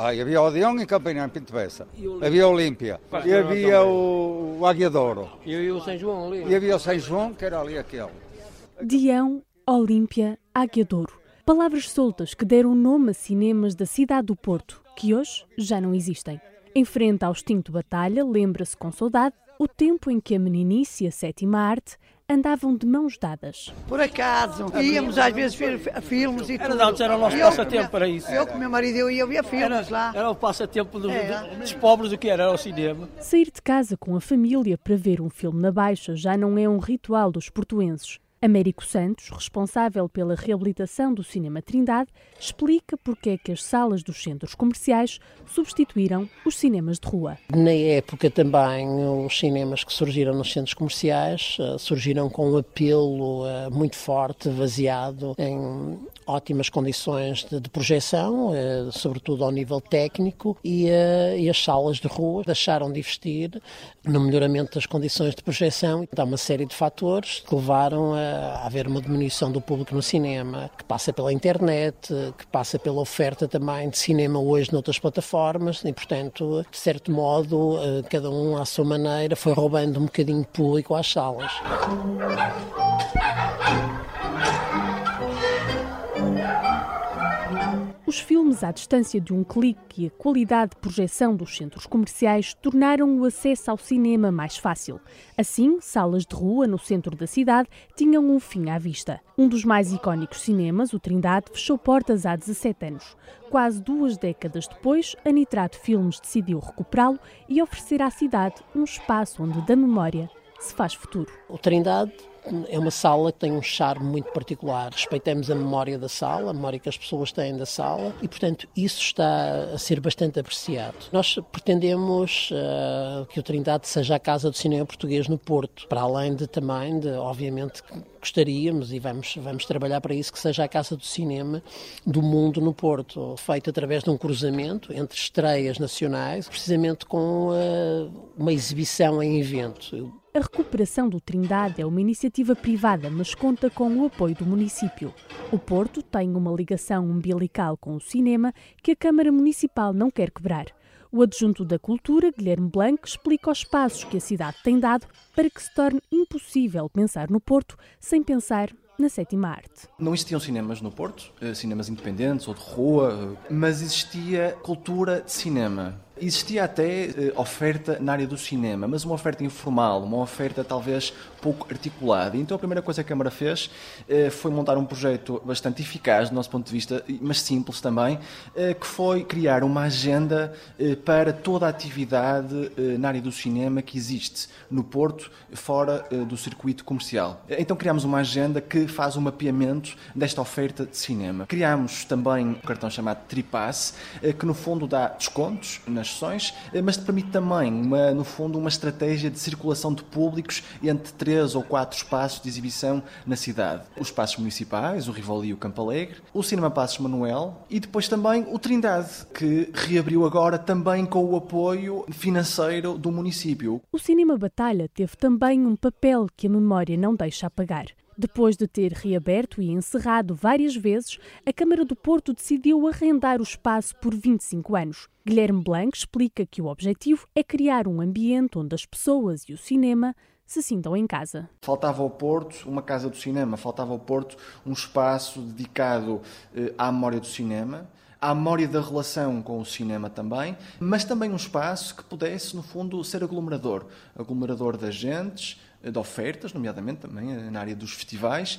Ah, havia Odeon e Campanhã em Pinto Bessa. Havia Olímpia. E havia o, o Águia Douro. E o São João ali. E havia o São João, que era ali aquele. Dião, Olímpia, Águia Douro. Palavras soltas que deram nome a cinemas da cidade do Porto, que hoje já não existem. Em frente ao extinto Batalha, lembra-se com saudade o tempo em que a meninice e a sétima arte andavam de mãos dadas. Por acaso, íamos às vezes ver filmes e Era, tudo. antes era o nosso Eu passatempo para isso. Eu com meu marido eu ia ver filmes Era, lá. era o passatempo do- do- dos pobres, o que era? Era o cinema. Sair de casa com a família para ver um filme na Baixa já não é um ritual dos portuenses. Américo Santos, responsável pela reabilitação do Cinema Trindade, explica porque é que as salas dos centros comerciais substituíram os cinemas de rua. Na época também, os cinemas que surgiram nos centros comerciais eh, surgiram com um apelo eh, muito forte, baseado em ótimas condições de, de projeção, eh, sobretudo ao nível técnico, e, eh, e as salas de rua deixaram de investir no melhoramento das condições de projeção. Há uma série de fatores que levaram a, a haver uma diminuição do público no cinema, que passa pela internet, que passa pela oferta também de cinema hoje noutras plataformas, e portanto, de certo modo, eh, cada um à sua maneira foi roubando um bocadinho de público às salas. Os filmes à distância de um clique e a qualidade de projeção dos centros comerciais tornaram o acesso ao cinema mais fácil. Assim, salas de rua no centro da cidade tinham um fim à vista. Um dos mais icónicos cinemas, o Trindade, fechou portas há 17 anos. Quase duas décadas depois, a Nitrato Filmes decidiu recuperá-lo e oferecer à cidade um espaço onde, da memória, se faz futuro. O Trindade é uma sala que tem um charme muito particular. Respeitamos a memória da sala, a memória que as pessoas têm da sala e, portanto, isso está a ser bastante apreciado. Nós pretendemos uh, que o Trindade seja a casa do cinema português no Porto, para além de também, de, obviamente, gostaríamos e vamos, vamos trabalhar para isso, que seja a casa do cinema do mundo no Porto, feito através de um cruzamento entre estreias nacionais, precisamente com uh, uma exibição em evento. A recuperação do Trindade é uma iniciativa privada, mas conta com o apoio do município. O Porto tem uma ligação umbilical com o cinema que a Câmara Municipal não quer quebrar. O adjunto da Cultura, Guilherme Blanc, explica os passos que a cidade tem dado para que se torne impossível pensar no Porto sem pensar na sétima arte. Não existiam cinemas no Porto, cinemas independentes ou de rua, mas existia cultura de cinema. Existia até uh, oferta na área do cinema, mas uma oferta informal, uma oferta talvez pouco articulada. Então a primeira coisa que a Câmara fez foi montar um projeto bastante eficaz do nosso ponto de vista, mas simples também, que foi criar uma agenda para toda a atividade na área do cinema que existe no Porto, fora do circuito comercial. Então criámos uma agenda que faz um mapeamento desta oferta de cinema. Criámos também um cartão chamado Tripass, que no fundo dá descontos nas sessões, mas permite também, uma, no fundo, uma estratégia de circulação de públicos entre três ou quatro espaços de exibição na cidade. Os espaços municipais, o Rivoli e o Campo Alegre, o Cinema Passos Manuel e depois também o Trindade, que reabriu agora também com o apoio financeiro do município. O Cinema Batalha teve também um papel que a memória não deixa apagar. Depois de ter reaberto e encerrado várias vezes, a Câmara do Porto decidiu arrendar o espaço por 25 anos. Guilherme Blanc explica que o objetivo é criar um ambiente onde as pessoas e o cinema se sintam em casa. Faltava ao Porto uma casa do cinema, faltava ao Porto um espaço dedicado eh, à memória do cinema, à memória da relação com o cinema também, mas também um espaço que pudesse, no fundo, ser aglomerador aglomerador de agentes, de ofertas, nomeadamente também na área dos festivais,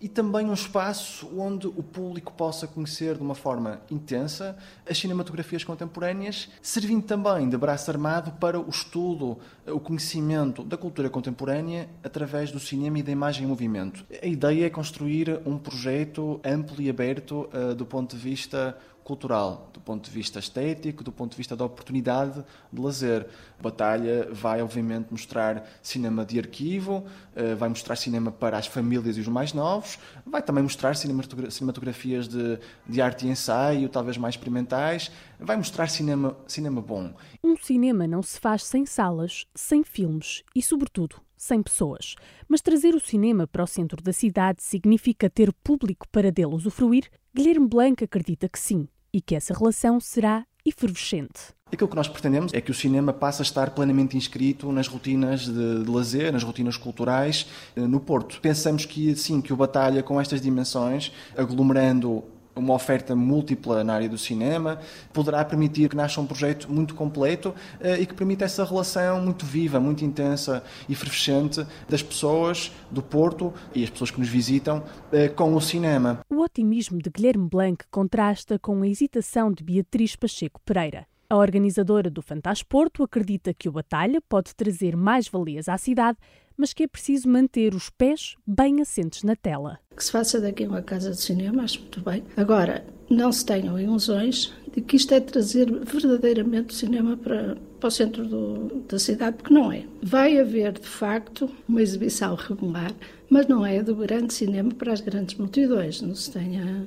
e também um espaço onde o público possa conhecer de uma forma intensa as cinematografias contemporâneas, servindo também de braço armado para o estudo, o conhecimento da cultura contemporânea através do cinema e da imagem em movimento. A ideia é construir um projeto amplo e aberto do ponto de vista cultural, do ponto de vista estético, do ponto de vista da oportunidade de lazer. Batalha vai, obviamente, mostrar cinema de arquivo, vai mostrar cinema para as famílias e os mais novos, vai também mostrar cinematografias de, de arte e ensaio, talvez mais experimentais, vai mostrar cinema, cinema bom. Um cinema não se faz sem salas, sem filmes e, sobretudo, sem pessoas. Mas trazer o cinema para o centro da cidade significa ter público para dele usufruir? Guilherme Blanc acredita que sim e que essa relação será efervescente. Aquilo que nós pretendemos é que o cinema passe a estar plenamente inscrito nas rotinas de, de lazer, nas rotinas culturais eh, no Porto. Pensamos que, sim, que o Batalha, com estas dimensões, aglomerando uma oferta múltipla na área do cinema, poderá permitir que nasça um projeto muito completo eh, e que permita essa relação muito viva, muito intensa e efervescente das pessoas do Porto e as pessoas que nos visitam eh, com o cinema. O otimismo de Guilherme Blanc contrasta com a hesitação de Beatriz Pacheco Pereira. A organizadora do Fantasporto acredita que o Batalha pode trazer mais valias à cidade, mas que é preciso manter os pés bem assentes na tela. Que se faça daqui uma casa de cinema, acho muito bem. Agora, não se tenham ilusões de que isto é trazer verdadeiramente o cinema para, para o centro do, da cidade, porque não é. Vai haver, de facto, uma exibição regular, mas não é do grande cinema para as grandes multidões, não se tenha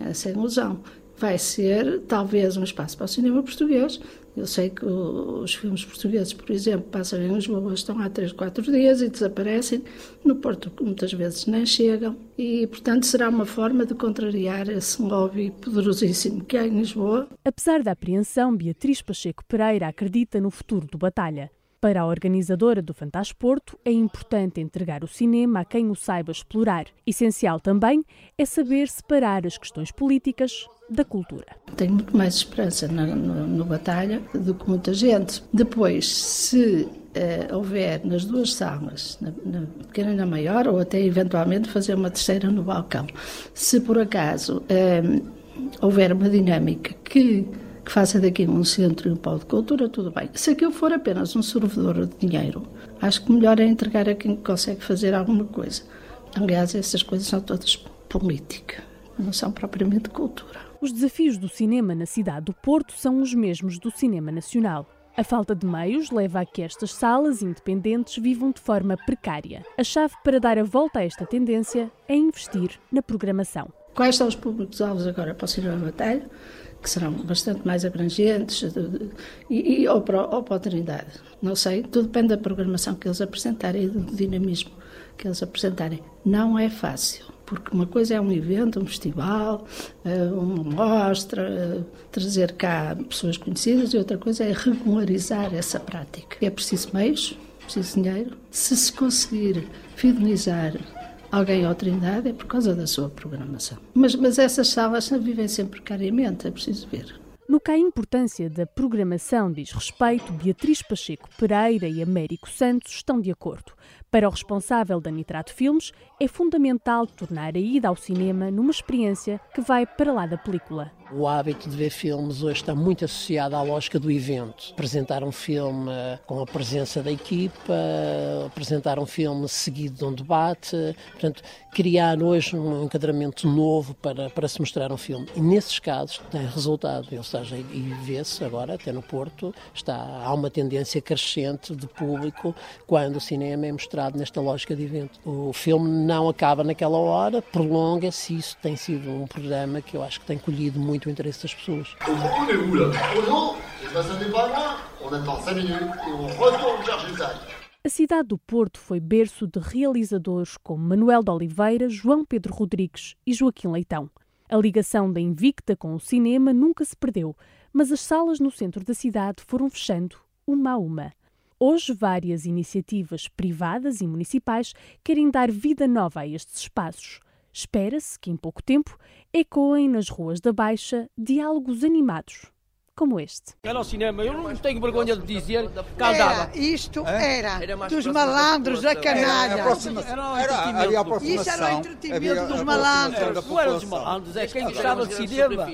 essa ilusão vai ser talvez um espaço para o cinema português. Eu sei que os filmes portugueses, por exemplo, passam em Lisboa, estão há 3, 4 dias e desaparecem. No Porto, muitas vezes nem chegam. E, portanto, será uma forma de contrariar esse lobby poderosíssimo que há em Lisboa. Apesar da apreensão, Beatriz Pacheco Pereira acredita no futuro do Batalha. Para a organizadora do Fantasporto, é importante entregar o cinema a quem o saiba explorar. Essencial também é saber separar as questões políticas da cultura. Tenho muito mais esperança no, no, no Batalha do que muita gente. Depois, se uh, houver nas duas salas, na, na, pequena e na maior, ou até eventualmente fazer uma terceira no balcão, se por acaso uh, houver uma dinâmica que que faça daqui um centro e um pau de cultura, tudo bem. Se aquilo for apenas um servidor de dinheiro, acho que melhor é entregar a quem consegue fazer alguma coisa. Aliás, essas coisas são todas política, não são propriamente cultura. Os desafios do cinema na cidade do Porto são os mesmos do cinema nacional. A falta de meios leva a que estas salas independentes vivam de forma precária. A chave para dar a volta a esta tendência é investir na programação. Quais são os públicos-alvos agora para o cinema batalha? Que serão bastante mais abrangentes, e, e, ou, para, ou para a Trindade. Não sei, tudo depende da programação que eles apresentarem e do dinamismo que eles apresentarem. Não é fácil, porque uma coisa é um evento, um festival, eh, uma mostra, eh, trazer cá pessoas conhecidas, e outra coisa é regularizar essa prática. É preciso meios, preciso dinheiro. Se se conseguir fidelizar alguém ao Trindade é por causa da sua programação. Mas, mas essas salas vivem sempre precariamente, é preciso ver. No que a importância da programação diz respeito, Beatriz Pacheco Pereira e Américo Santos estão de acordo. Para o responsável da Nitrato Filmes, é fundamental tornar a ida ao cinema numa experiência que vai para lá da película. O hábito de ver filmes hoje está muito associado à lógica do evento. Apresentar um filme com a presença da equipa, apresentar um filme seguido de um debate, portanto, criar hoje um enquadramento novo para, para se mostrar um filme. E nesses casos tem resultado, ou seja, e vê-se agora, até no Porto, está, há uma tendência crescente de público quando o cinema é mostrado nesta lógica de evento. O filme não acaba naquela hora, prolonga-se e isso tem sido um programa que eu acho que tem colhido muito o interesse das pessoas. A cidade do Porto foi berço de realizadores como Manuel de Oliveira, João Pedro Rodrigues e Joaquim Leitão. A ligação da Invicta com o cinema nunca se perdeu, mas as salas no centro da cidade foram fechando uma a uma. Hoje, várias iniciativas privadas e municipais querem dar vida nova a estes espaços. Espera-se que, em pouco tempo, ecoem nas ruas da Baixa diálogos animados, como este. Era o cinema, eu não tenho vergonha de dizer que Era, isto era, era dos malandros, da canalha. Era, era, aproximação. Isso era o entretenimento dos malandros. Não era dos malandros, é quem gostava de cinema.